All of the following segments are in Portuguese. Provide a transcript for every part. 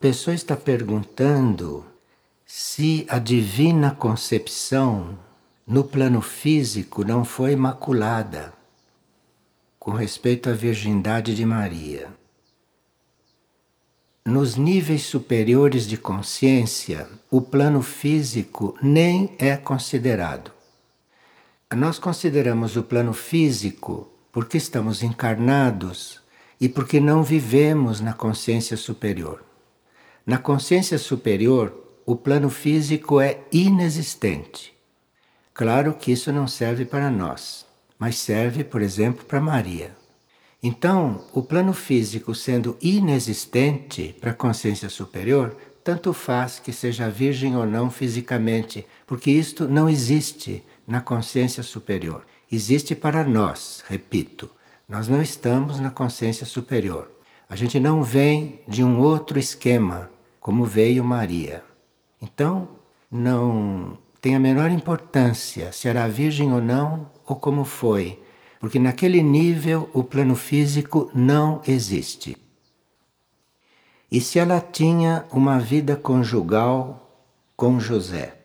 Pessoa está perguntando se a divina concepção no plano físico não foi imaculada com respeito à virgindade de Maria. Nos níveis superiores de consciência, o plano físico nem é considerado. Nós consideramos o plano físico porque estamos encarnados e porque não vivemos na consciência superior. Na consciência superior, o plano físico é inexistente. Claro que isso não serve para nós, mas serve, por exemplo, para Maria. Então, o plano físico sendo inexistente para a consciência superior, tanto faz que seja virgem ou não fisicamente, porque isto não existe na consciência superior. Existe para nós, repito. Nós não estamos na consciência superior. A gente não vem de um outro esquema, como veio Maria. Então, não tem a menor importância se era virgem ou não, ou como foi porque naquele nível o plano físico não existe. E se ela tinha uma vida conjugal com José?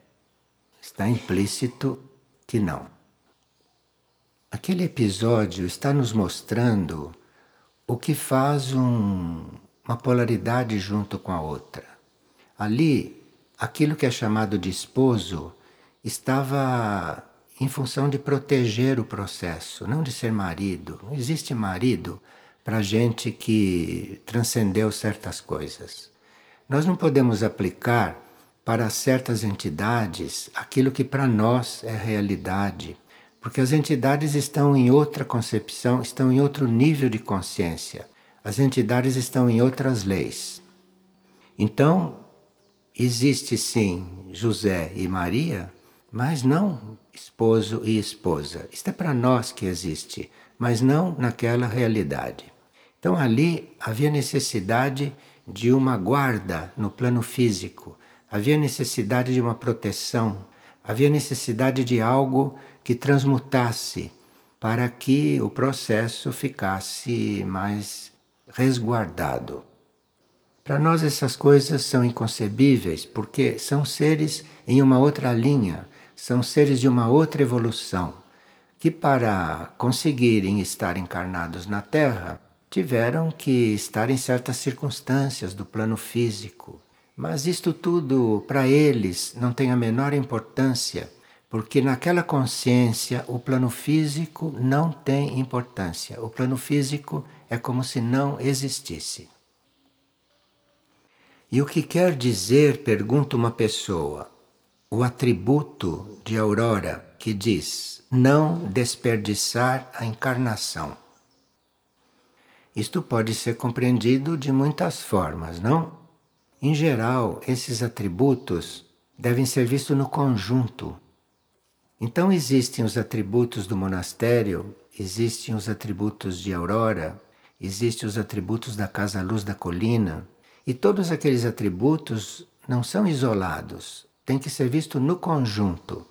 Está implícito que não. Aquele episódio está nos mostrando o que faz um, uma polaridade junto com a outra. Ali, aquilo que é chamado de esposo estava em função de proteger o processo, não de ser marido. Não existe marido para gente que transcendeu certas coisas. Nós não podemos aplicar para certas entidades aquilo que para nós é realidade, porque as entidades estão em outra concepção, estão em outro nível de consciência. As entidades estão em outras leis. Então, existe sim José e Maria, mas não esposo e esposa. Isto é para nós que existe, mas não naquela realidade. Então ali havia necessidade de uma guarda no plano físico, havia necessidade de uma proteção, havia necessidade de algo que transmutasse para que o processo ficasse mais resguardado. Para nós essas coisas são inconcebíveis porque são seres em uma outra linha, são seres de uma outra evolução, que para conseguirem estar encarnados na Terra, tiveram que estar em certas circunstâncias do plano físico. Mas isto tudo, para eles, não tem a menor importância, porque naquela consciência o plano físico não tem importância. O plano físico é como se não existisse. E o que quer dizer, pergunta uma pessoa, o atributo de Aurora que diz não desperdiçar a encarnação. Isto pode ser compreendido de muitas formas, não? Em geral, esses atributos devem ser vistos no conjunto. Então existem os atributos do monastério, existem os atributos de Aurora, existem os atributos da Casa Luz da Colina, e todos aqueles atributos não são isolados, tem que ser visto no conjunto.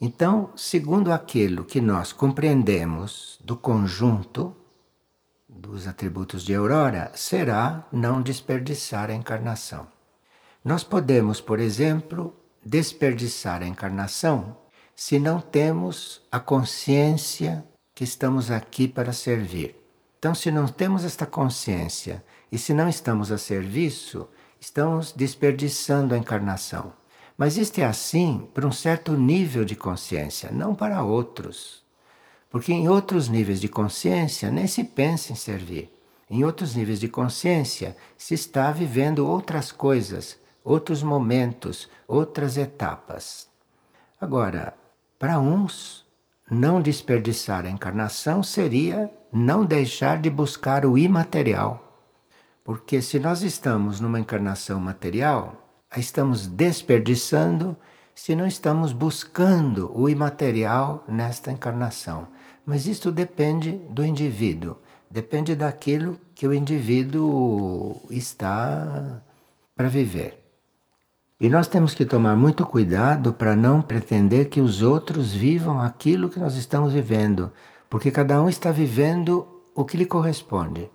Então, segundo aquilo que nós compreendemos do conjunto dos atributos de Aurora, será não desperdiçar a encarnação. Nós podemos, por exemplo, desperdiçar a encarnação se não temos a consciência que estamos aqui para servir. Então, se não temos esta consciência e se não estamos a serviço, estamos desperdiçando a encarnação. Mas isto é assim para um certo nível de consciência, não para outros. Porque em outros níveis de consciência nem se pensa em servir. Em outros níveis de consciência se está vivendo outras coisas, outros momentos, outras etapas. Agora, para uns, não desperdiçar a encarnação seria não deixar de buscar o imaterial. Porque se nós estamos numa encarnação material, a estamos desperdiçando se não estamos buscando o imaterial nesta encarnação. Mas isto depende do indivíduo, depende daquilo que o indivíduo está para viver. E nós temos que tomar muito cuidado para não pretender que os outros vivam aquilo que nós estamos vivendo, porque cada um está vivendo o que lhe corresponde.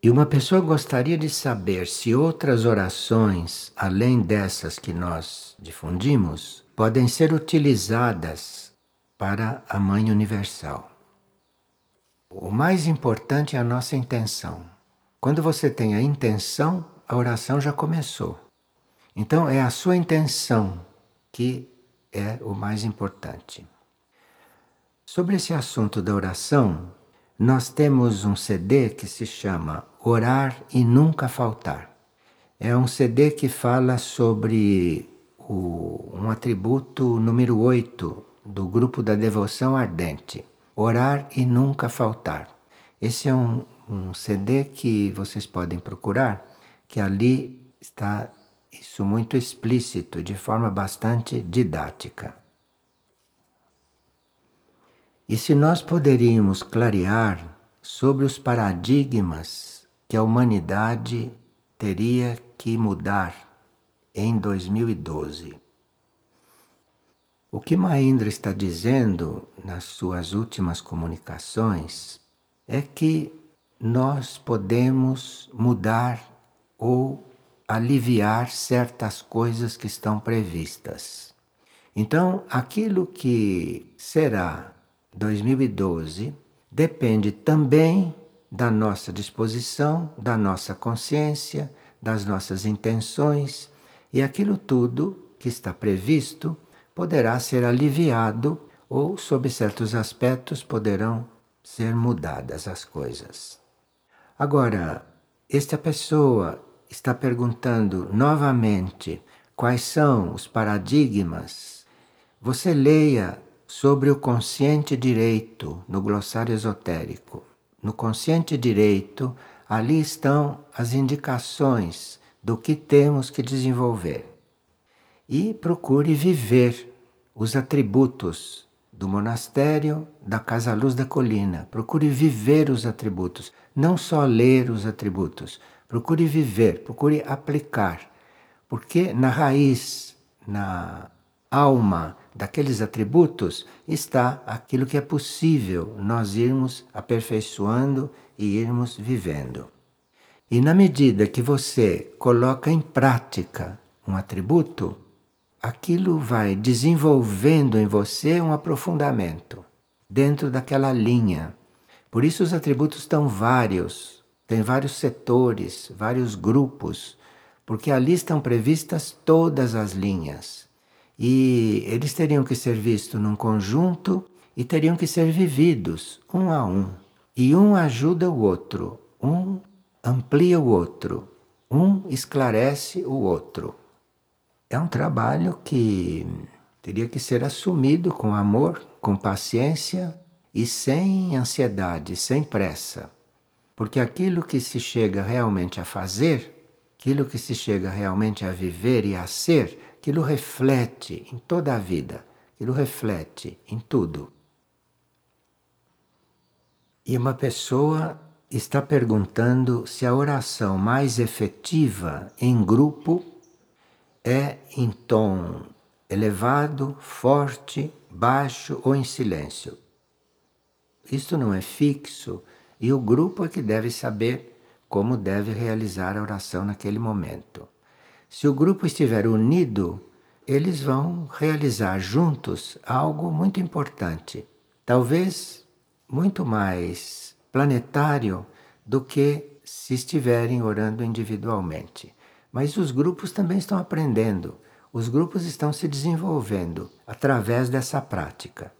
E uma pessoa gostaria de saber se outras orações, além dessas que nós difundimos, podem ser utilizadas para a Mãe Universal. O mais importante é a nossa intenção. Quando você tem a intenção, a oração já começou. Então é a sua intenção que é o mais importante. Sobre esse assunto da oração, nós temos um CD que se chama Orar e Nunca Faltar. É um CD que fala sobre o, um atributo número 8 do grupo da devoção ardente: Orar e Nunca Faltar. Esse é um, um CD que vocês podem procurar, que ali está isso muito explícito, de forma bastante didática. E se nós poderíamos clarear sobre os paradigmas que a humanidade teria que mudar em 2012. O que Maindra está dizendo nas suas últimas comunicações é que nós podemos mudar ou aliviar certas coisas que estão previstas. Então, aquilo que será 2012 depende também da nossa disposição, da nossa consciência, das nossas intenções, e aquilo tudo que está previsto poderá ser aliviado ou, sob certos aspectos, poderão ser mudadas as coisas. Agora, esta pessoa está perguntando novamente quais são os paradigmas. Você leia sobre o consciente direito no glossário esotérico. No consciente direito, ali estão as indicações do que temos que desenvolver. E procure viver os atributos do monastério da Casa Luz da Colina. Procure viver os atributos, não só ler os atributos. Procure viver, procure aplicar. Porque na raiz, na alma daqueles atributos está aquilo que é possível nós irmos aperfeiçoando e irmos vivendo. E na medida que você coloca em prática um atributo, aquilo vai desenvolvendo em você um aprofundamento dentro daquela linha. Por isso os atributos estão vários, tem vários setores, vários grupos, porque ali estão previstas todas as linhas. E eles teriam que ser vistos num conjunto e teriam que ser vividos um a um. E um ajuda o outro, um amplia o outro, um esclarece o outro. É um trabalho que teria que ser assumido com amor, com paciência e sem ansiedade, sem pressa. Porque aquilo que se chega realmente a fazer, aquilo que se chega realmente a viver e a ser, aquilo reflete em toda a vida, aquilo reflete em tudo. E uma pessoa está perguntando se a oração mais efetiva em grupo é em tom elevado, forte, baixo ou em silêncio. Isto não é fixo e o grupo é que deve saber como deve realizar a oração naquele momento. Se o grupo estiver unido, eles vão realizar juntos algo muito importante, talvez muito mais planetário do que se estiverem orando individualmente. Mas os grupos também estão aprendendo, os grupos estão se desenvolvendo através dessa prática.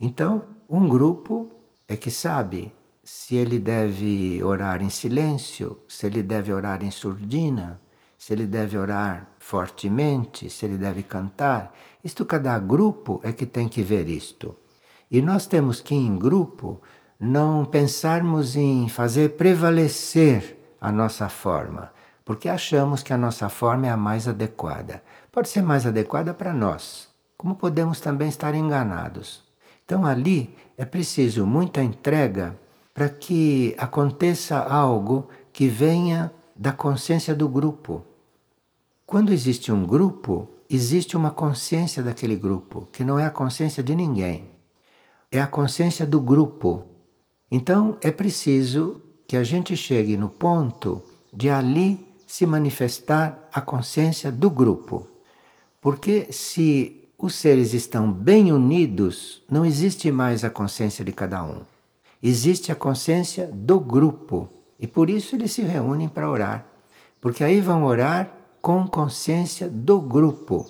Então, um grupo é que sabe se ele deve orar em silêncio, se ele deve orar em surdina, se ele deve orar fortemente, se ele deve cantar. Isto cada grupo é que tem que ver isto. E nós temos que, em grupo, não pensarmos em fazer prevalecer a nossa forma, porque achamos que a nossa forma é a mais adequada. Pode ser mais adequada para nós, como podemos também estar enganados. Então, ali é preciso muita entrega para que aconteça algo que venha da consciência do grupo. Quando existe um grupo, existe uma consciência daquele grupo, que não é a consciência de ninguém. É a consciência do grupo. Então é preciso que a gente chegue no ponto de ali se manifestar a consciência do grupo. Porque se os seres estão bem unidos, não existe mais a consciência de cada um. Existe a consciência do grupo. E por isso eles se reúnem para orar. Porque aí vão orar com consciência do grupo.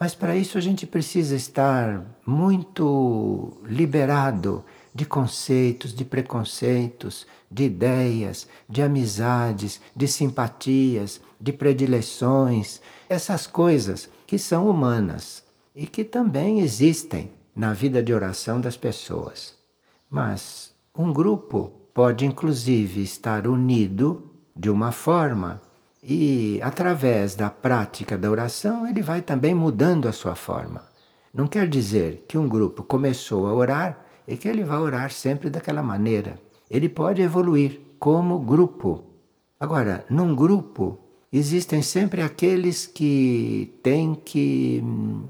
Mas para isso a gente precisa estar muito liberado de conceitos, de preconceitos, de ideias, de amizades, de simpatias, de predileções, essas coisas que são humanas e que também existem na vida de oração das pessoas. Mas um grupo pode inclusive estar unido de uma forma e através da prática da oração ele vai também mudando a sua forma. Não quer dizer que um grupo começou a orar e que ele vai orar sempre daquela maneira. Ele pode evoluir como grupo. Agora, num grupo existem sempre aqueles que têm que hum,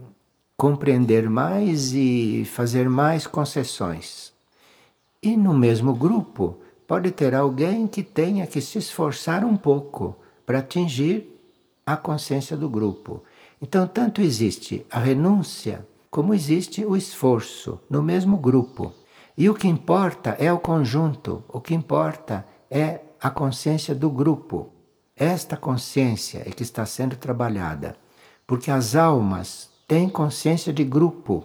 compreender mais e fazer mais concessões. E no mesmo grupo pode ter alguém que tenha que se esforçar um pouco para atingir a consciência do grupo. Então, tanto existe a renúncia como existe o esforço no mesmo grupo. E o que importa é o conjunto, o que importa é a consciência do grupo. Esta consciência é que está sendo trabalhada, porque as almas tem consciência de grupo.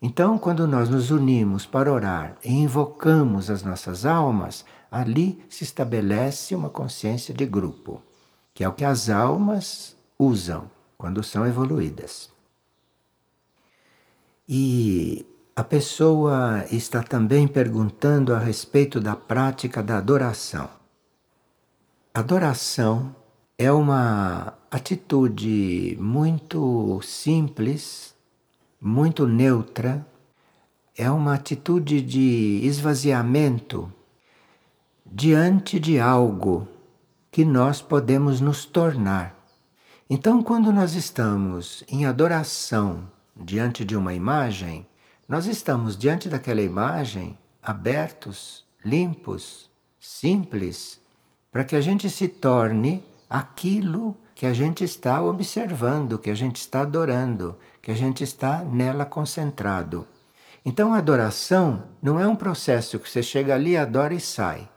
Então, quando nós nos unimos para orar e invocamos as nossas almas, ali se estabelece uma consciência de grupo, que é o que as almas usam quando são evoluídas. E a pessoa está também perguntando a respeito da prática da adoração. Adoração é uma atitude muito simples, muito neutra, é uma atitude de esvaziamento diante de algo que nós podemos nos tornar. Então, quando nós estamos em adoração diante de uma imagem, nós estamos diante daquela imagem abertos, limpos, simples, para que a gente se torne aquilo que a gente está observando, que a gente está adorando, que a gente está nela concentrado. Então a adoração não é um processo que você chega ali, adora e sai.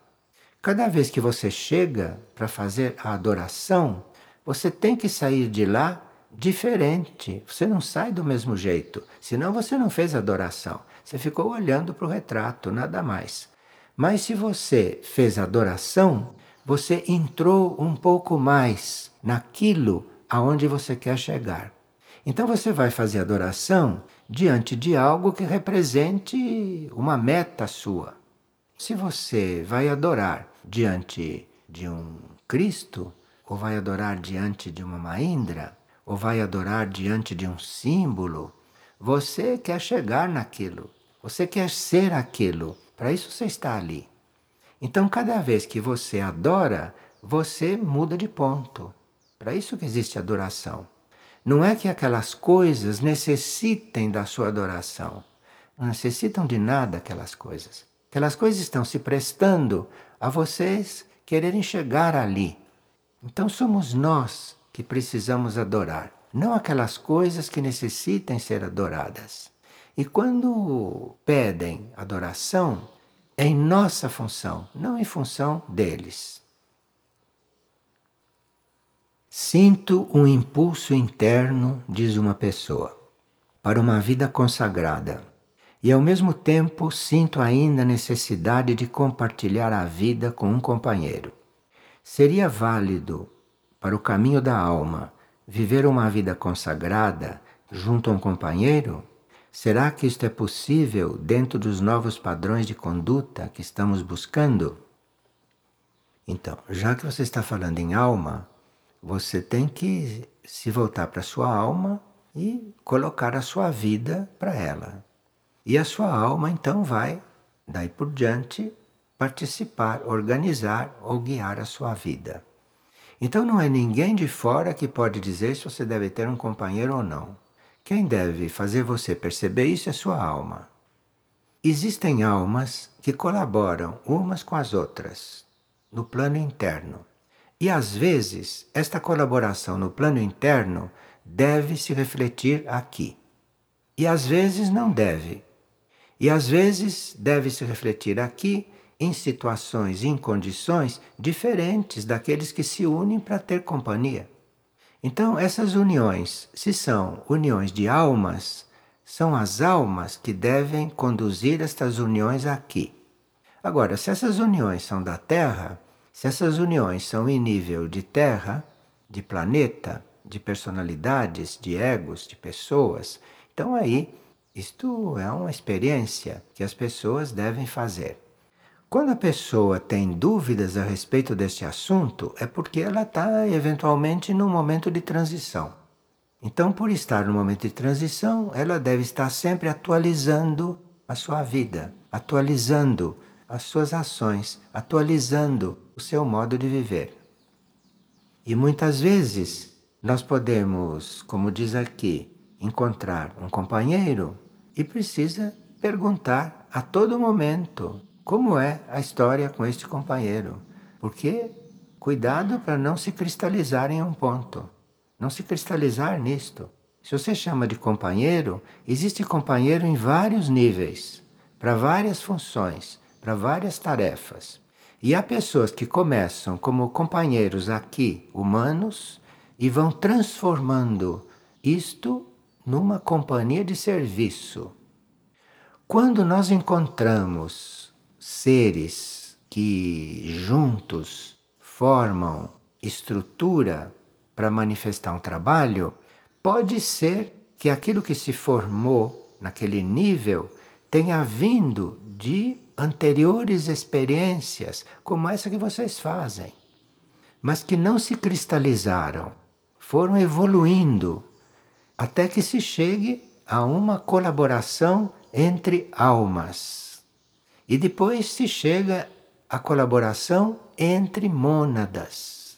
Cada vez que você chega para fazer a adoração, você tem que sair de lá diferente. Você não sai do mesmo jeito. Senão você não fez adoração. Você ficou olhando para o retrato, nada mais. Mas se você fez adoração, você entrou um pouco mais naquilo aonde você quer chegar. Então você vai fazer adoração diante de algo que represente uma meta sua. Se você vai adorar diante de um Cristo, ou vai adorar diante de uma Maindra, ou vai adorar diante de um símbolo, você quer chegar naquilo, você quer ser aquilo. Para isso você está ali. Então, cada vez que você adora, você muda de ponto. Para isso que existe adoração. Não é que aquelas coisas necessitem da sua adoração. Não necessitam de nada aquelas coisas. Aquelas coisas estão se prestando a vocês quererem chegar ali. Então somos nós que precisamos adorar, não aquelas coisas que necessitem ser adoradas. E quando pedem adoração, é em nossa função, não em função deles. Sinto um impulso interno, diz uma pessoa, para uma vida consagrada. E ao mesmo tempo sinto ainda a necessidade de compartilhar a vida com um companheiro. Seria válido para o caminho da alma viver uma vida consagrada junto a um companheiro? Será que isto é possível dentro dos novos padrões de conduta que estamos buscando? Então, já que você está falando em alma, você tem que se voltar para a sua alma e colocar a sua vida para ela. E a sua alma então vai, daí por diante, participar, organizar ou guiar a sua vida. Então não é ninguém de fora que pode dizer se você deve ter um companheiro ou não. Quem deve fazer você perceber isso é sua alma. Existem almas que colaboram umas com as outras. no plano interno. E às vezes, esta colaboração no plano interno deve se refletir aqui. E às vezes não deve. E às vezes deve se refletir aqui em situações, em condições diferentes daqueles que se unem para ter companhia. Então, essas uniões, se são uniões de almas, são as almas que devem conduzir estas uniões aqui. Agora, se essas uniões são da Terra, se essas uniões são em nível de Terra, de planeta, de personalidades, de egos, de pessoas, então aí isto é uma experiência que as pessoas devem fazer. Quando a pessoa tem dúvidas a respeito deste assunto, é porque ela está eventualmente num momento de transição. Então, por estar no momento de transição, ela deve estar sempre atualizando a sua vida, atualizando as suas ações, atualizando o seu modo de viver. E muitas vezes nós podemos, como diz aqui, encontrar um companheiro e precisa perguntar a todo momento como é a história com este companheiro. Porque cuidado para não se cristalizar em um ponto, não se cristalizar nisto. Se você chama de companheiro, existe companheiro em vários níveis, para várias funções, para várias tarefas. E há pessoas que começam como companheiros aqui, humanos, e vão transformando isto numa companhia de serviço. Quando nós encontramos seres que juntos formam estrutura para manifestar um trabalho, pode ser que aquilo que se formou naquele nível tenha vindo de anteriores experiências, como essa que vocês fazem, mas que não se cristalizaram, foram evoluindo até que se chegue a uma colaboração entre almas. E depois se chega à colaboração entre mônadas.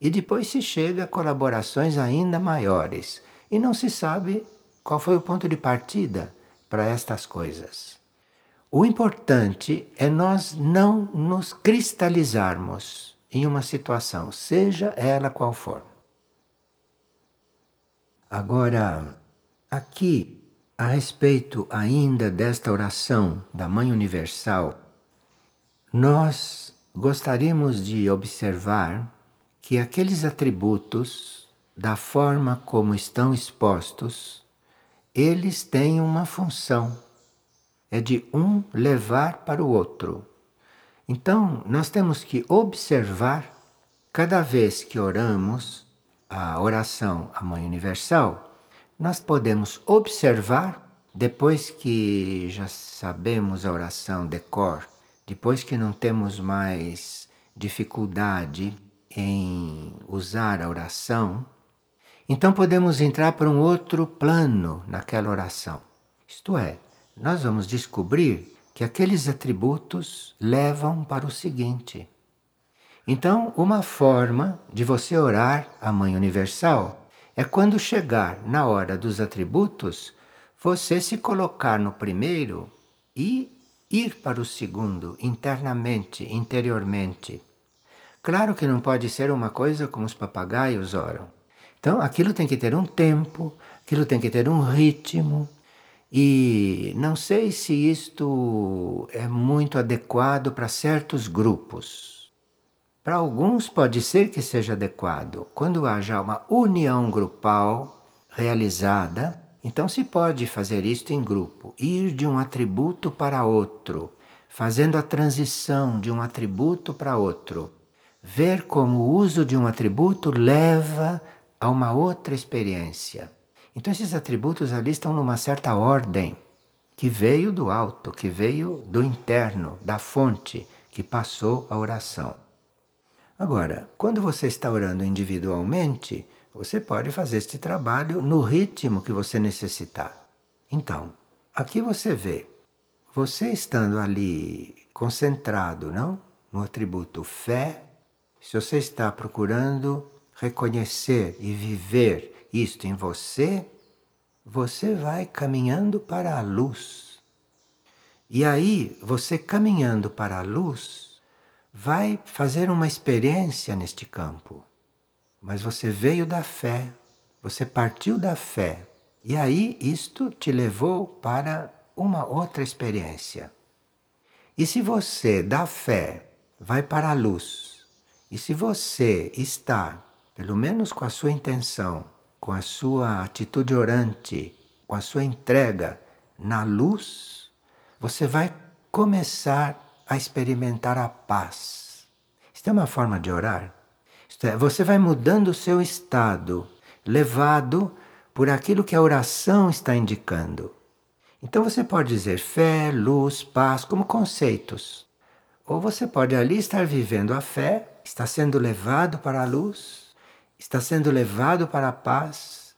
E depois se chega a colaborações ainda maiores. E não se sabe qual foi o ponto de partida para estas coisas. O importante é nós não nos cristalizarmos em uma situação, seja ela qual for. Agora, aqui, a respeito ainda desta oração da Mãe Universal, nós gostaríamos de observar que aqueles atributos, da forma como estão expostos, eles têm uma função. É de um levar para o outro. Então, nós temos que observar, cada vez que oramos, a oração à Mãe Universal, nós podemos observar, depois que já sabemos a oração de cor, depois que não temos mais dificuldade em usar a oração, então podemos entrar para um outro plano naquela oração. Isto é, nós vamos descobrir que aqueles atributos levam para o seguinte: então, uma forma de você orar a Mãe Universal é quando chegar na hora dos atributos, você se colocar no primeiro e ir para o segundo internamente, interiormente. Claro que não pode ser uma coisa como os papagaios oram. Então, aquilo tem que ter um tempo, aquilo tem que ter um ritmo. E não sei se isto é muito adequado para certos grupos. Para alguns pode ser que seja adequado. Quando haja uma união grupal realizada, então se pode fazer isto em grupo, ir de um atributo para outro, fazendo a transição de um atributo para outro. Ver como o uso de um atributo leva a uma outra experiência. Então esses atributos ali estão numa certa ordem que veio do alto, que veio do interno, da fonte que passou a oração. Agora, quando você está orando individualmente, você pode fazer este trabalho no ritmo que você necessitar. Então, aqui você vê, você estando ali concentrado, não? No atributo fé, se você está procurando reconhecer e viver isto em você, você vai caminhando para a luz. E aí, você caminhando para a luz, vai fazer uma experiência neste campo. Mas você veio da fé, você partiu da fé, e aí isto te levou para uma outra experiência. E se você da fé vai para a luz, e se você está, pelo menos com a sua intenção, com a sua atitude orante, com a sua entrega na luz, você vai começar a experimentar a paz. Isto é uma forma de orar. É, você vai mudando o seu estado, levado por aquilo que a oração está indicando. Então você pode dizer fé, luz, paz como conceitos. Ou você pode ali estar vivendo a fé, está sendo levado para a luz, está sendo levado para a paz.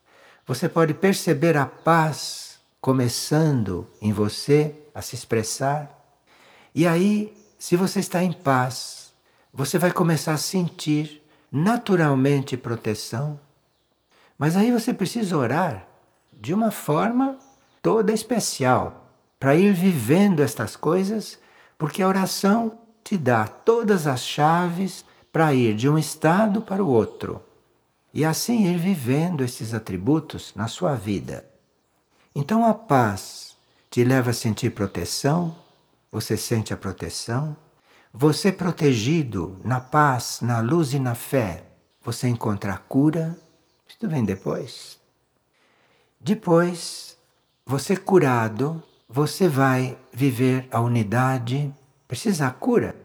Você pode perceber a paz começando em você a se expressar. E aí, se você está em paz, você vai começar a sentir naturalmente proteção. Mas aí você precisa orar de uma forma toda especial para ir vivendo estas coisas, porque a oração te dá todas as chaves para ir de um estado para o outro e assim ir vivendo esses atributos na sua vida. Então a paz te leva a sentir proteção, você sente a proteção, você protegido na paz, na luz e na fé, você encontra a cura. Isso vem depois. Depois, você curado, você vai viver a unidade. Precisa a cura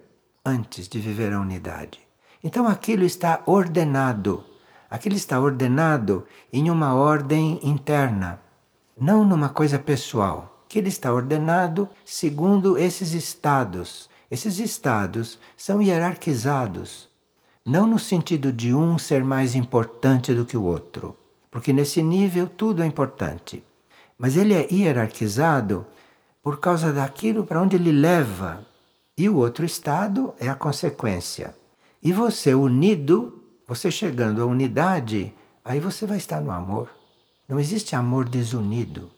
antes de viver a unidade. Então aquilo está ordenado. Aquilo está ordenado em uma ordem interna, não numa coisa pessoal. Aquilo está ordenado segundo esses estados esses estados são hierarquizados, não no sentido de um ser mais importante do que o outro, porque nesse nível tudo é importante, mas ele é hierarquizado por causa daquilo para onde ele leva, e o outro estado é a consequência. E você unido, você chegando à unidade, aí você vai estar no amor. Não existe amor desunido.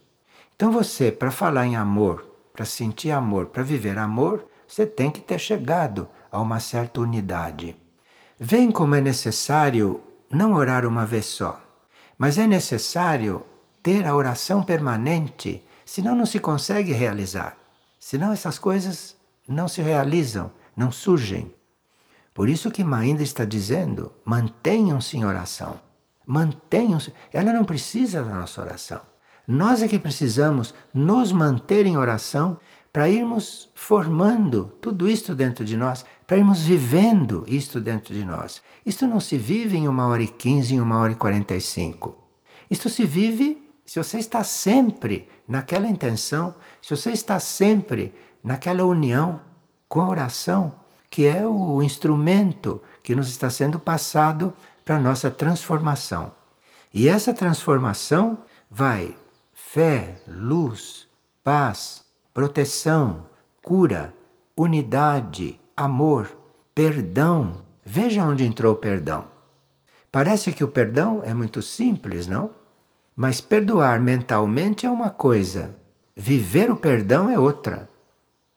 Então você, para falar em amor, para sentir amor, para viver amor, você tem que ter chegado a uma certa unidade. Vem como é necessário não orar uma vez só, mas é necessário ter a oração permanente, senão não se consegue realizar. Senão essas coisas não se realizam, não surgem. Por isso que Mainda está dizendo: mantenham-se em oração. Mantenham-se. Ela não precisa da nossa oração. Nós é que precisamos nos manter em oração para irmos formando tudo isto dentro de nós, para irmos vivendo isto dentro de nós. Isto não se vive em uma hora e quinze, em uma hora e quarenta e cinco. Isto se vive se você está sempre naquela intenção, se você está sempre naquela união com a oração, que é o instrumento que nos está sendo passado para a nossa transformação. E essa transformação vai fé, luz, paz, proteção, cura, unidade, amor, perdão. Veja onde entrou o perdão. Parece que o perdão é muito simples, não? Mas perdoar mentalmente é uma coisa, viver o perdão é outra.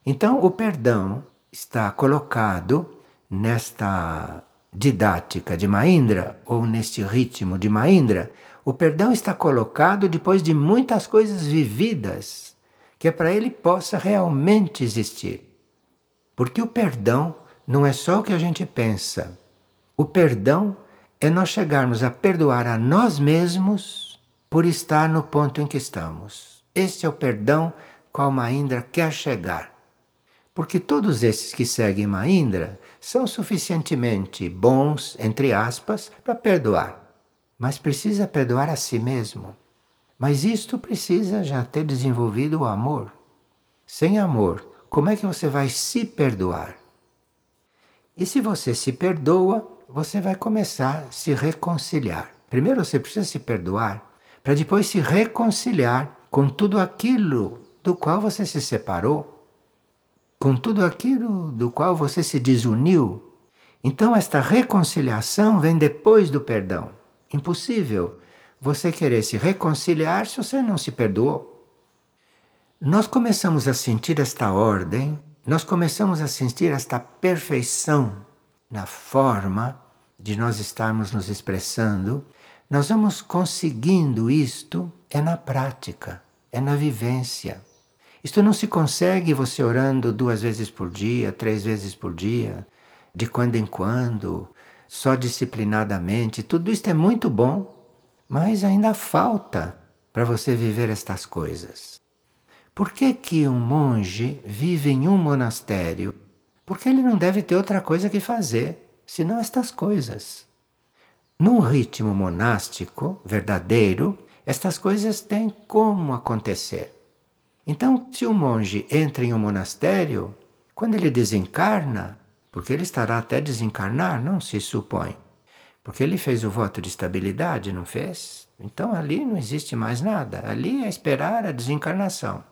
Então, o perdão está colocado nesta didática de Maindra, ou neste ritmo de Maindra, o perdão está colocado depois de muitas coisas vividas que é para ele possa realmente existir. Porque o perdão não é só o que a gente pensa. O perdão é nós chegarmos a perdoar a nós mesmos por estar no ponto em que estamos. Este é o perdão qual Maindra quer chegar. Porque todos esses que seguem Maindra são suficientemente bons, entre aspas, para perdoar. Mas precisa perdoar a si mesmo. Mas isto precisa já ter desenvolvido o amor. Sem amor, como é que você vai se perdoar? E se você se perdoa, você vai começar a se reconciliar. Primeiro você precisa se perdoar, para depois se reconciliar com tudo aquilo do qual você se separou, com tudo aquilo do qual você se desuniu. Então, esta reconciliação vem depois do perdão. Impossível você querer se reconciliar se você não se perdoou. Nós começamos a sentir esta ordem nós começamos a sentir esta perfeição na forma de nós estarmos nos expressando, nós vamos conseguindo isto é na prática, é na vivência. Isto não se consegue você orando duas vezes por dia, três vezes por dia, de quando em quando, só disciplinadamente. Tudo isto é muito bom, mas ainda falta para você viver estas coisas. Por que, que um monge vive em um monastério? Porque ele não deve ter outra coisa que fazer, senão estas coisas. Num ritmo monástico verdadeiro, estas coisas têm como acontecer. Então, se o monge entra em um monastério, quando ele desencarna, porque ele estará até desencarnar, não se supõe, porque ele fez o voto de estabilidade, não fez? Então ali não existe mais nada, ali é esperar a desencarnação.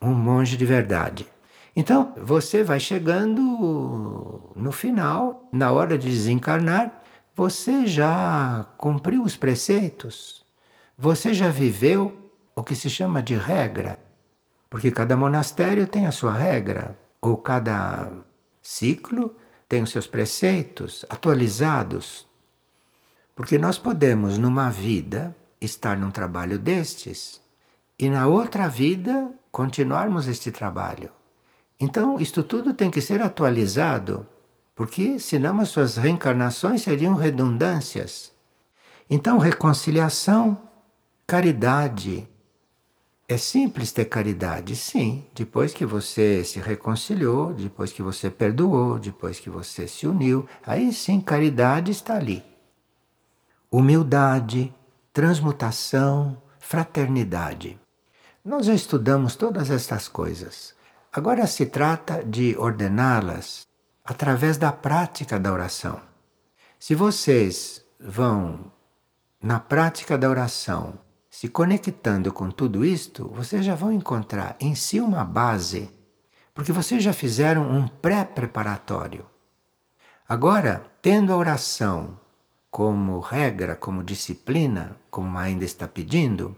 Um monge de verdade. Então, você vai chegando no final, na hora de desencarnar, você já cumpriu os preceitos, você já viveu o que se chama de regra, porque cada monastério tem a sua regra, ou cada ciclo tem os seus preceitos atualizados. Porque nós podemos, numa vida, estar num trabalho destes, e na outra vida continuarmos este trabalho. Então, isto tudo tem que ser atualizado, porque senão as suas reencarnações seriam redundâncias. Então, reconciliação, caridade. É simples ter caridade, sim, depois que você se reconciliou, depois que você perdoou, depois que você se uniu, aí sim, caridade está ali. Humildade, transmutação, fraternidade. Nós já estudamos todas estas coisas. Agora se trata de ordená-las através da prática da oração. Se vocês vão na prática da oração, se conectando com tudo isto, vocês já vão encontrar em si uma base, porque vocês já fizeram um pré-preparatório. Agora, tendo a oração como regra, como disciplina, como ainda está pedindo,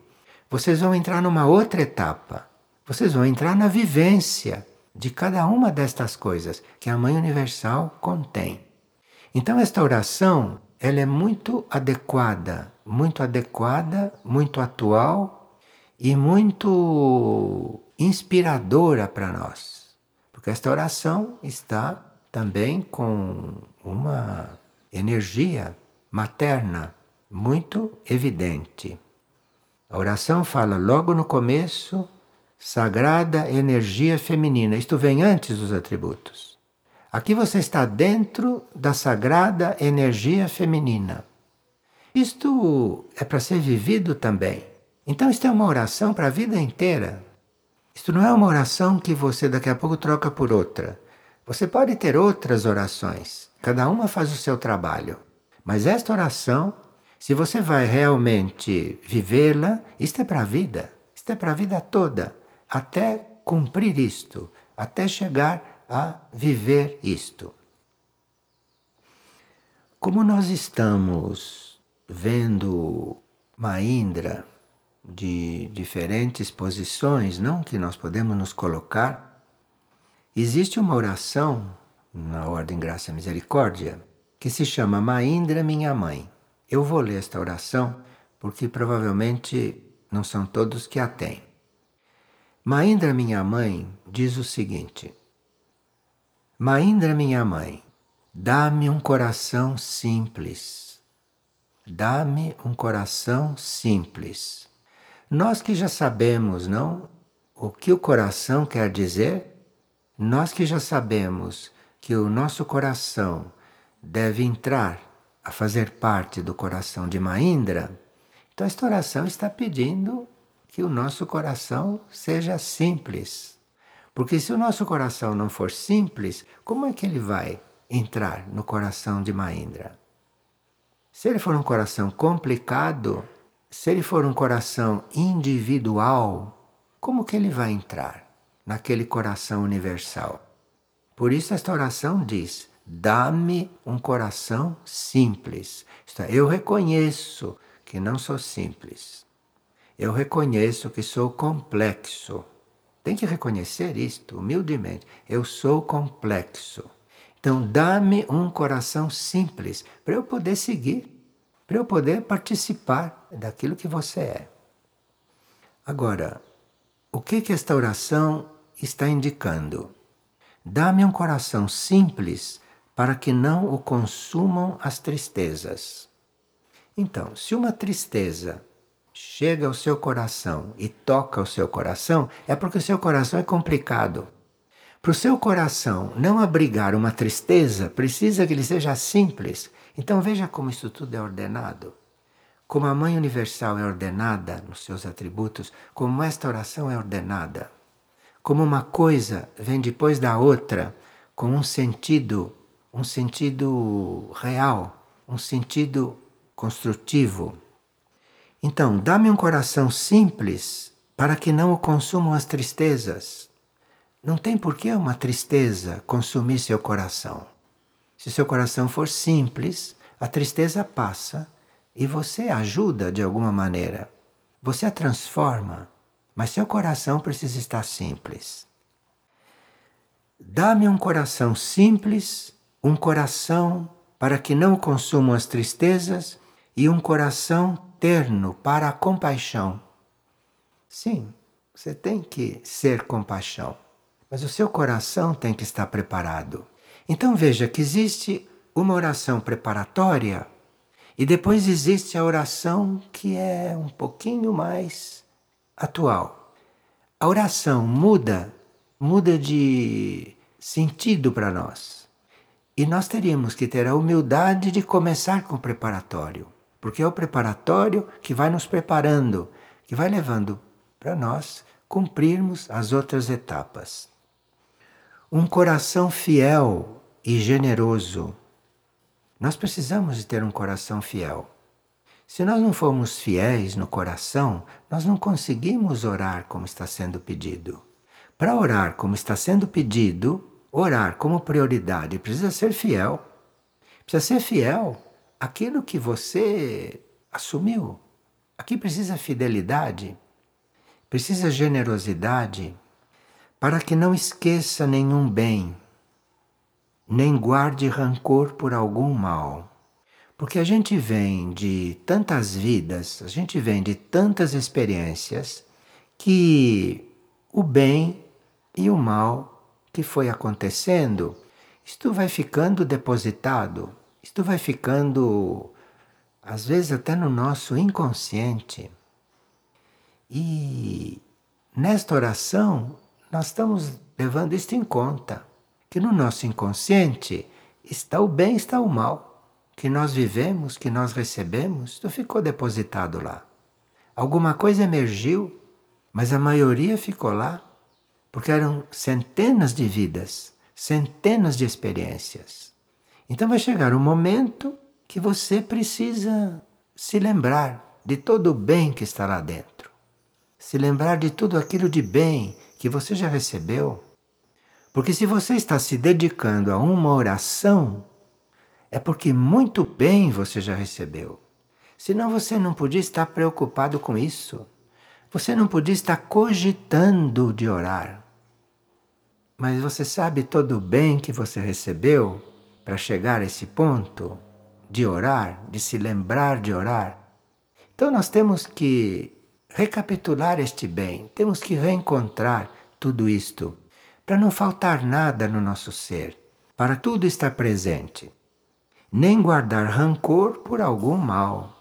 vocês vão entrar numa outra etapa. Vocês vão entrar na vivência de cada uma destas coisas que a Mãe Universal contém. Então esta oração, ela é muito adequada, muito adequada, muito atual e muito inspiradora para nós. Porque esta oração está também com uma energia materna muito evidente. A oração fala logo no começo, sagrada energia feminina. Isto vem antes dos atributos. Aqui você está dentro da sagrada energia feminina. Isto é para ser vivido também. Então, isto é uma oração para a vida inteira. Isto não é uma oração que você daqui a pouco troca por outra. Você pode ter outras orações, cada uma faz o seu trabalho. Mas esta oração se você vai realmente vivê-la, isto é para a vida, isto é para a vida toda, até cumprir isto, até chegar a viver isto. Como nós estamos vendo Maindra de diferentes posições, não que nós podemos nos colocar, existe uma oração na ordem Graça e Misericórdia que se chama Maindra minha mãe. Eu vou ler esta oração porque provavelmente não são todos que a têm. Maindra, minha mãe, diz o seguinte: Maindra, minha mãe, dá-me um coração simples. Dá-me um coração simples. Nós que já sabemos, não? O que o coração quer dizer? Nós que já sabemos que o nosso coração deve entrar a fazer parte do coração de Maindra, então esta oração está pedindo que o nosso coração seja simples. Porque se o nosso coração não for simples, como é que ele vai entrar no coração de Maindra? Se ele for um coração complicado, se ele for um coração individual, como que ele vai entrar naquele coração universal? Por isso esta oração diz: Dá-me um coração simples. Isto é, eu reconheço que não sou simples. Eu reconheço que sou complexo. Tem que reconhecer isto humildemente. Eu sou complexo. Então, dá-me um coração simples para eu poder seguir, para eu poder participar daquilo que você é. Agora, o que, que esta oração está indicando? Dá-me um coração simples para que não o consumam as tristezas. Então, se uma tristeza chega ao seu coração e toca o seu coração, é porque o seu coração é complicado. Para o seu coração não abrigar uma tristeza, precisa que ele seja simples. Então veja como isso tudo é ordenado. Como a Mãe Universal é ordenada nos seus atributos, como esta oração é ordenada. Como uma coisa vem depois da outra, com um sentido, um sentido real, um sentido construtivo. Então, dá-me um coração simples para que não o consumam as tristezas. Não tem por que uma tristeza consumir seu coração. Se seu coração for simples, a tristeza passa e você ajuda de alguma maneira. Você a transforma, mas seu coração precisa estar simples. Dá-me um coração simples, um coração para que não consumam as tristezas e um coração terno para a compaixão. Sim, você tem que ser compaixão, mas o seu coração tem que estar preparado. Então veja que existe uma oração preparatória e depois existe a oração que é um pouquinho mais atual. A oração muda, muda de sentido para nós. E nós teríamos que ter a humildade de começar com o preparatório, porque é o preparatório que vai nos preparando, que vai levando para nós cumprirmos as outras etapas. Um coração fiel e generoso nós precisamos de ter um coração fiel. Se nós não formos fiéis no coração, nós não conseguimos orar como está sendo pedido. Para orar como está sendo pedido, orar como prioridade, precisa ser fiel. Precisa ser fiel àquilo que você assumiu. Aqui precisa fidelidade, precisa generosidade, para que não esqueça nenhum bem nem guarde rancor por algum mal. Porque a gente vem de tantas vidas, a gente vem de tantas experiências que o bem e o mal que foi acontecendo, isto vai ficando depositado, isto vai ficando, às vezes, até no nosso inconsciente. E nesta oração, nós estamos levando isto em conta que no nosso inconsciente está o bem, está o mal. Que nós vivemos, que nós recebemos, isso ficou depositado lá. Alguma coisa emergiu, mas a maioria ficou lá, porque eram centenas de vidas, centenas de experiências. Então vai chegar um momento que você precisa se lembrar de todo o bem que está lá dentro. Se lembrar de tudo aquilo de bem que você já recebeu porque se você está se dedicando a uma oração, é porque muito bem você já recebeu. Senão você não podia estar preocupado com isso. Você não podia estar cogitando de orar. Mas você sabe todo o bem que você recebeu para chegar a esse ponto de orar, de se lembrar de orar. Então nós temos que recapitular este bem, temos que reencontrar tudo isto para não faltar nada no nosso ser, para tudo estar presente, nem guardar rancor por algum mal.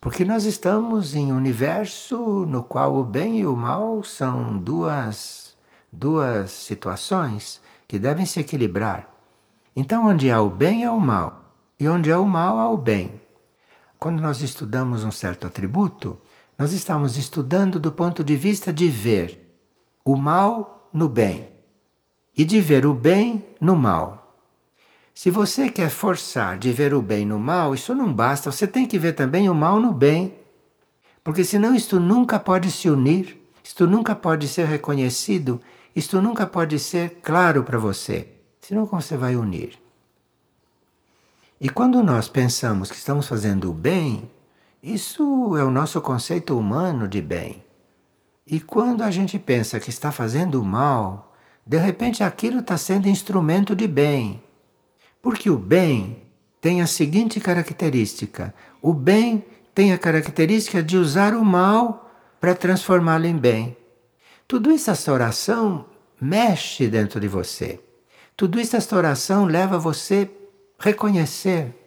Porque nós estamos em um universo no qual o bem e o mal são duas, duas situações que devem se equilibrar. Então, onde há o bem, há o mal, e onde há o mal, há o bem. Quando nós estudamos um certo atributo, nós estamos estudando do ponto de vista de ver o mal no bem e de ver o bem no mal. Se você quer forçar de ver o bem no mal, isso não basta, você tem que ver também o mal no bem. Porque senão isto nunca pode se unir, isto nunca pode ser reconhecido, isto nunca pode ser claro para você. Senão como você vai unir? E quando nós pensamos que estamos fazendo o bem, isso é o nosso conceito humano de bem. E quando a gente pensa que está fazendo mal, de repente aquilo está sendo instrumento de bem. Porque o bem tem a seguinte característica: o bem tem a característica de usar o mal para transformá-lo em bem. Tudo isso, essa oração mexe dentro de você. Tudo isso, esta oração leva você a reconhecer.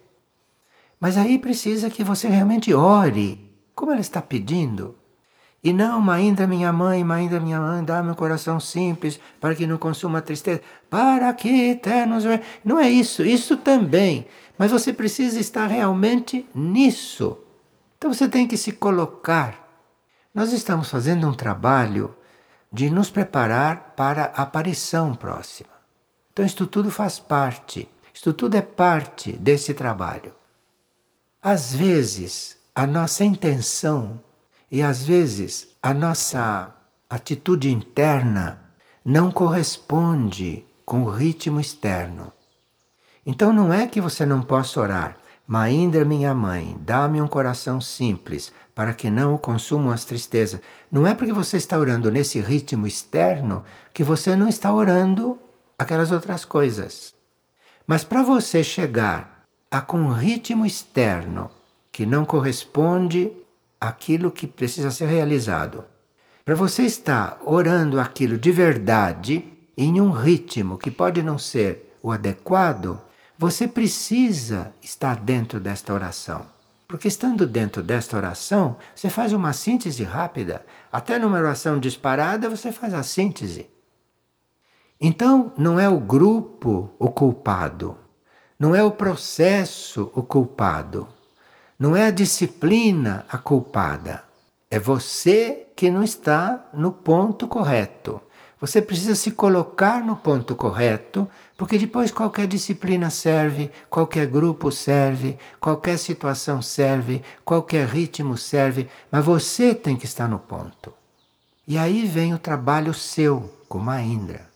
Mas aí precisa que você realmente ore, como ela está pedindo. E não, ainda minha mãe, ainda minha mãe, dá meu coração simples para que não consuma tristeza. Para que eternos. Não é isso, isso também. Mas você precisa estar realmente nisso. Então você tem que se colocar. Nós estamos fazendo um trabalho de nos preparar para a aparição próxima. Então isto tudo faz parte, isto tudo é parte desse trabalho. Às vezes, a nossa intenção e às vezes a nossa atitude interna não corresponde com o ritmo externo. Então não é que você não possa orar. Maindra, minha mãe, dá-me um coração simples, para que não o consumam as tristezas. Não é porque você está orando nesse ritmo externo que você não está orando aquelas outras coisas. Mas para você chegar a com um ritmo externo que não corresponde aquilo que precisa ser realizado. Para você estar orando aquilo de verdade, em um ritmo que pode não ser o adequado, você precisa estar dentro desta oração. Porque estando dentro desta oração, você faz uma síntese rápida. Até numa oração disparada, você faz a síntese. Então, não é o grupo o culpado, não é o processo o culpado, não é a disciplina a culpada. É você que não está no ponto correto. Você precisa se colocar no ponto correto, porque depois qualquer disciplina serve, qualquer grupo serve, qualquer situação serve, qualquer ritmo serve, mas você tem que estar no ponto. E aí vem o trabalho seu, como a Indra.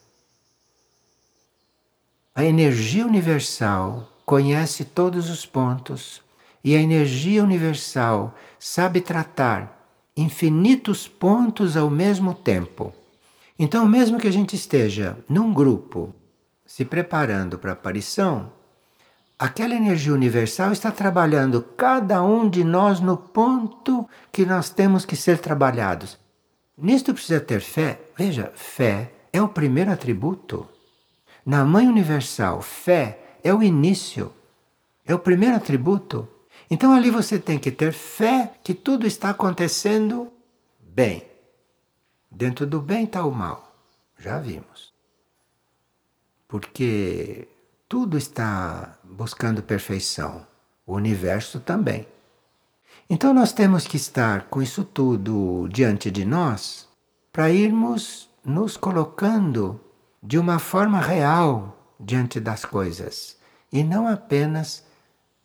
A energia universal conhece todos os pontos e a energia universal sabe tratar infinitos pontos ao mesmo tempo. Então, mesmo que a gente esteja num grupo se preparando para a aparição, aquela energia universal está trabalhando cada um de nós no ponto que nós temos que ser trabalhados. Nisto precisa ter fé. Veja, fé é o primeiro atributo. Na Mãe Universal, fé é o início, é o primeiro atributo. Então ali você tem que ter fé que tudo está acontecendo bem. Dentro do bem está o mal, já vimos. Porque tudo está buscando perfeição, o universo também. Então nós temos que estar com isso tudo diante de nós para irmos nos colocando de uma forma real diante das coisas e não apenas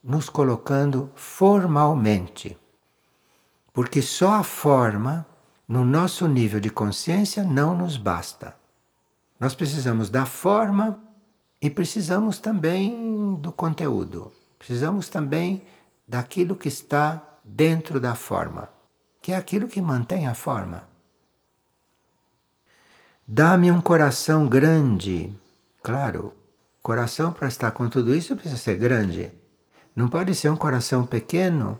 nos colocando formalmente. Porque só a forma, no nosso nível de consciência, não nos basta. Nós precisamos da forma e precisamos também do conteúdo. Precisamos também daquilo que está dentro da forma, que é aquilo que mantém a forma. Dá-me um coração grande. Claro, coração para estar com tudo isso precisa ser grande. Não pode ser um coração pequeno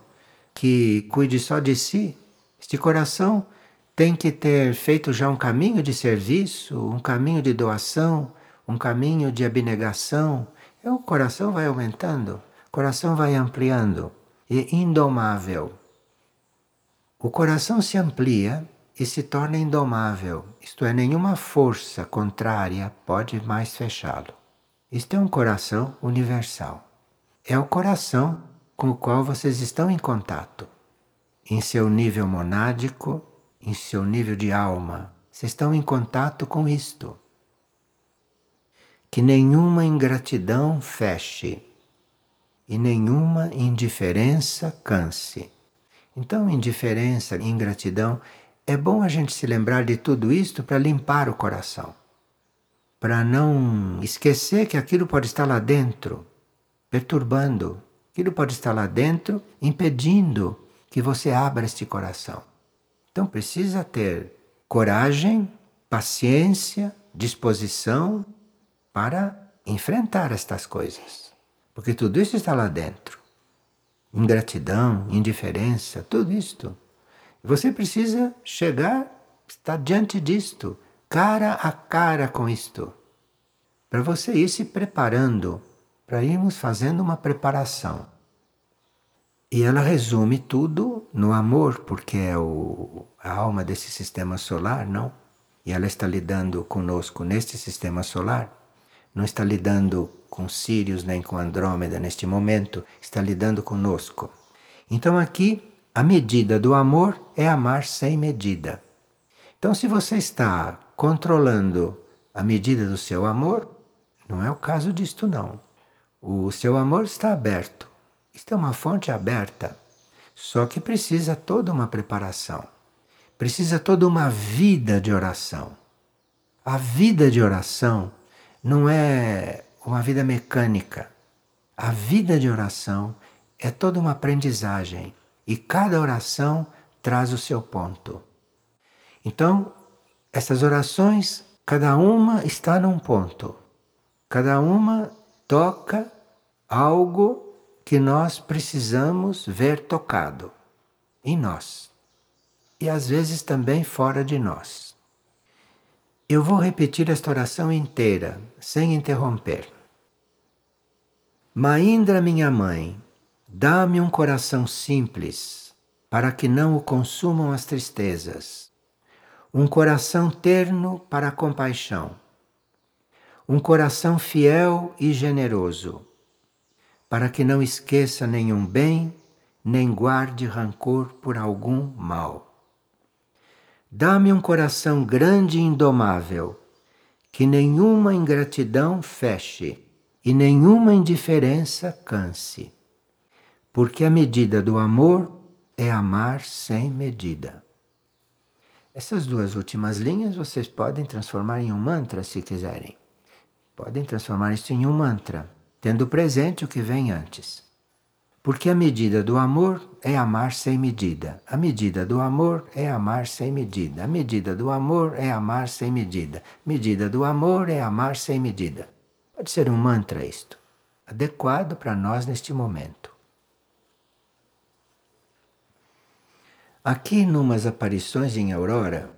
que cuide só de si. Este coração tem que ter feito já um caminho de serviço, um caminho de doação, um caminho de abnegação. E o coração vai aumentando, o coração vai ampliando e indomável. O coração se amplia e se torna indomável, isto é, nenhuma força contrária pode mais fechá-lo. Isto é um coração universal é o coração com o qual vocês estão em contato. Em seu nível monádico, em seu nível de alma, vocês estão em contato com isto. Que nenhuma ingratidão feche e nenhuma indiferença canse. Então, indiferença, ingratidão, é bom a gente se lembrar de tudo isto para limpar o coração. Para não esquecer que aquilo pode estar lá dentro perturbando. Aquilo pode estar lá dentro, impedindo que você abra este coração. Então precisa ter coragem, paciência, disposição para enfrentar estas coisas. Porque tudo isso está lá dentro. Ingratidão, indiferença, tudo isto. Você precisa chegar, estar diante disto, cara a cara com isto. Para você ir se preparando, para irmos fazendo uma preparação. E ela resume tudo no amor, porque é o, a alma desse sistema solar, não? E ela está lidando conosco neste sistema solar. Não está lidando com Sirius nem com Andrômeda neste momento, está lidando conosco. Então aqui, a medida do amor é amar sem medida. Então, se você está controlando a medida do seu amor, não é o caso disto, não. O seu amor está aberto. Isto é uma fonte aberta. Só que precisa toda uma preparação. Precisa toda uma vida de oração. A vida de oração não é uma vida mecânica. A vida de oração é toda uma aprendizagem e cada oração traz o seu ponto. Então, essas orações, cada uma está num ponto. Cada uma toca algo que nós precisamos ver tocado em nós e às vezes também fora de nós. Eu vou repetir esta oração inteira, sem interromper. Maindra, minha mãe, dá-me um coração simples, para que não o consumam as tristezas, um coração terno para a compaixão, um coração fiel e generoso, para que não esqueça nenhum bem, nem guarde rancor por algum mal. Dá-me um coração grande e indomável, que nenhuma ingratidão feche e nenhuma indiferença canse, porque a medida do amor é amar sem medida. Essas duas últimas linhas vocês podem transformar em um mantra se quiserem. Podem transformar isso em um mantra, tendo presente o que vem antes. Porque a medida do amor é amar sem medida. A medida do amor é amar sem medida. A medida do amor é amar sem medida. Medida do amor é amar sem medida. Pode ser um mantra isto, adequado para nós neste momento. Aqui, numas aparições em Aurora,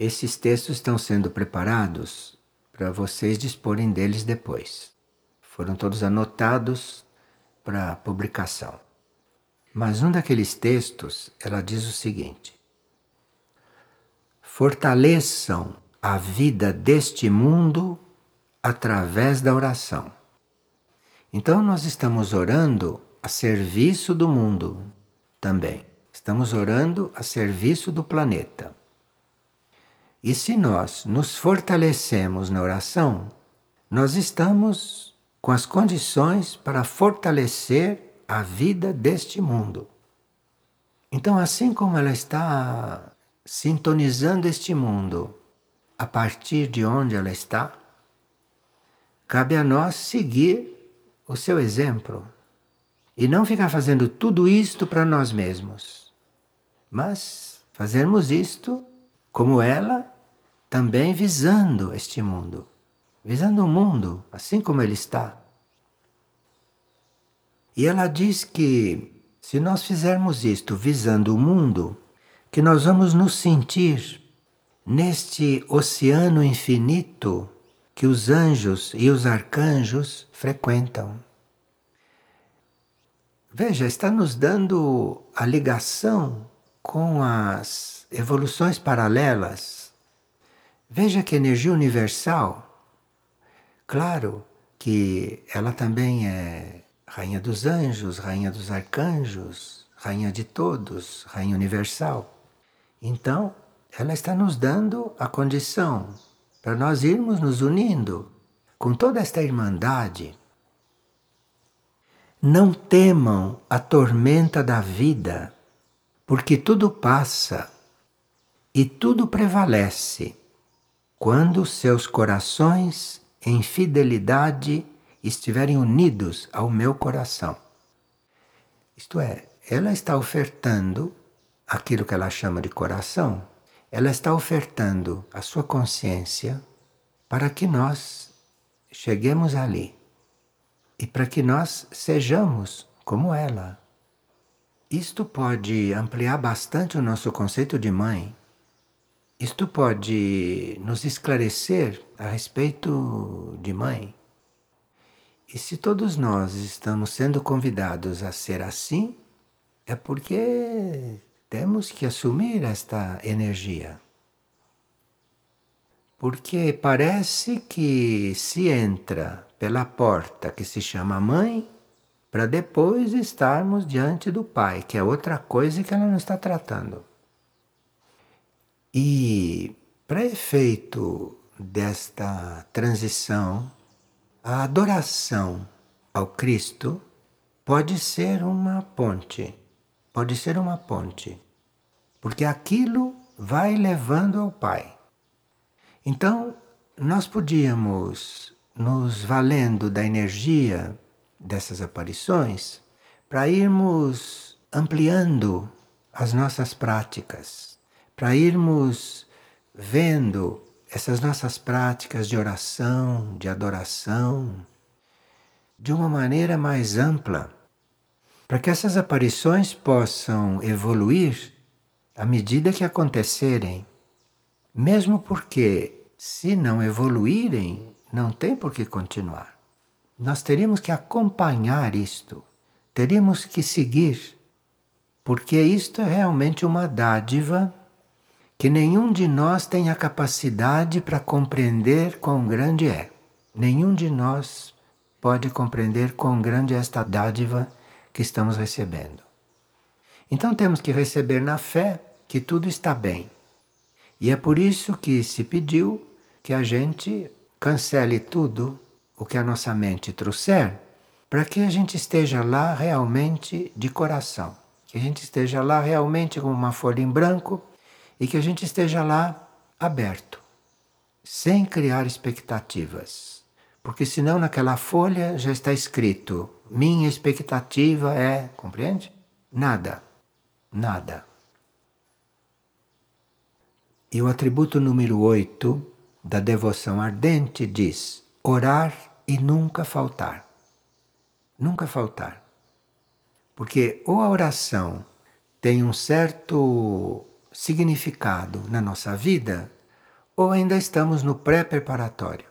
esses textos estão sendo preparados para vocês disporem deles depois. Foram todos anotados para publicação. Mas um daqueles textos, ela diz o seguinte: Fortaleçam a vida deste mundo através da oração. Então nós estamos orando a serviço do mundo também. Estamos orando a serviço do planeta. E se nós nos fortalecemos na oração, nós estamos com as condições para fortalecer a vida deste mundo. Então, assim como ela está sintonizando este mundo a partir de onde ela está, cabe a nós seguir o seu exemplo e não ficar fazendo tudo isto para nós mesmos, mas fazermos isto como ela, também visando este mundo visando o mundo assim como ele está. E ela diz que se nós fizermos isto visando o mundo, que nós vamos nos sentir neste oceano infinito que os anjos e os arcanjos frequentam. Veja, está nos dando a ligação com as evoluções paralelas. Veja que energia universal Claro que ela também é rainha dos anjos, rainha dos arcanjos, rainha de todos, rainha universal. Então, ela está nos dando a condição para nós irmos nos unindo com toda esta irmandade. Não temam a tormenta da vida, porque tudo passa e tudo prevalece quando seus corações em fidelidade estiverem unidos ao meu coração. Isto é, ela está ofertando aquilo que ela chama de coração, ela está ofertando a sua consciência para que nós cheguemos ali e para que nós sejamos como ela. Isto pode ampliar bastante o nosso conceito de mãe. Isto pode nos esclarecer a respeito de mãe. E se todos nós estamos sendo convidados a ser assim, é porque temos que assumir esta energia. Porque parece que se entra pela porta que se chama mãe, para depois estarmos diante do pai, que é outra coisa que ela não está tratando. E para efeito desta transição, a adoração ao Cristo pode ser uma ponte pode ser uma ponte, porque aquilo vai levando ao Pai. Então, nós podíamos, nos valendo da energia dessas aparições, para irmos ampliando as nossas práticas, para irmos vendo essas nossas práticas de oração, de adoração, de uma maneira mais ampla para que essas aparições possam evoluir à medida que acontecerem. Mesmo porque, se não evoluírem, não tem por que continuar. Nós teríamos que acompanhar isto, teríamos que seguir, porque isto é realmente uma dádiva que nenhum de nós tem a capacidade para compreender quão grande é. Nenhum de nós pode compreender quão grande é esta dádiva que estamos recebendo. Então temos que receber na fé que tudo está bem. E é por isso que se pediu que a gente cancele tudo o que a nossa mente trouxer, para que a gente esteja lá realmente de coração, que a gente esteja lá realmente com uma folha em branco e que a gente esteja lá aberto, sem criar expectativas. Porque senão naquela folha já está escrito: minha expectativa é, compreende? Nada. Nada. E o atributo número 8 da devoção ardente diz: orar e nunca faltar. Nunca faltar. Porque ou a oração tem um certo significado na nossa vida, ou ainda estamos no pré-preparatório.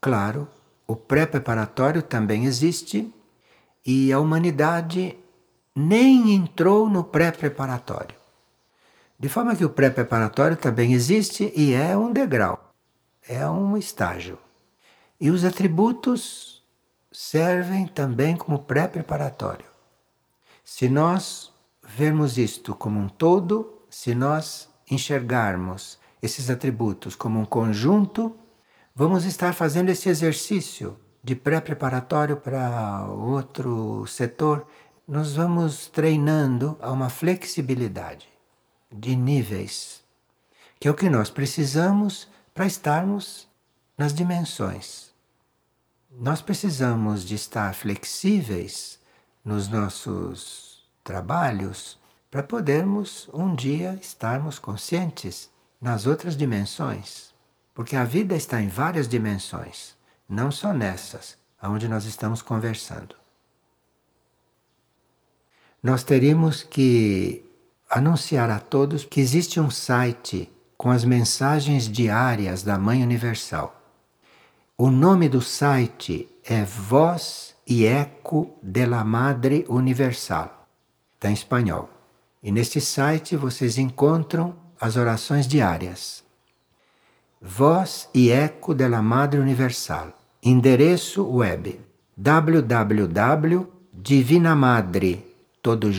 Claro, o pré-preparatório também existe e a humanidade nem entrou no pré-preparatório. De forma que o pré-preparatório também existe e é um degrau, é um estágio. E os atributos servem também como pré-preparatório. Se nós vermos isto como um todo, se nós enxergarmos esses atributos como um conjunto, Vamos estar fazendo esse exercício de pré-preparatório para outro setor. Nós vamos treinando a uma flexibilidade de níveis, que é o que nós precisamos para estarmos nas dimensões. Nós precisamos de estar flexíveis nos nossos trabalhos para podermos um dia estarmos conscientes nas outras dimensões. Porque a vida está em várias dimensões, não só nessas, aonde nós estamos conversando. Nós teríamos que anunciar a todos que existe um site com as mensagens diárias da Mãe Universal. O nome do site é Voz e Eco de la Madre Universal. Está em espanhol. E neste site vocês encontram as orações diárias Voz e Eco della Madre Universal. Endereço web www.divinamadre todo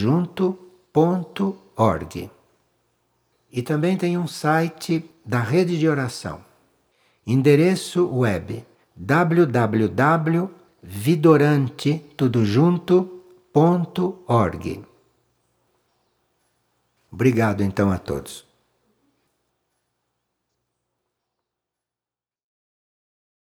E também tem um site da rede de oração. Endereço web www.vidorante Obrigado então a todos.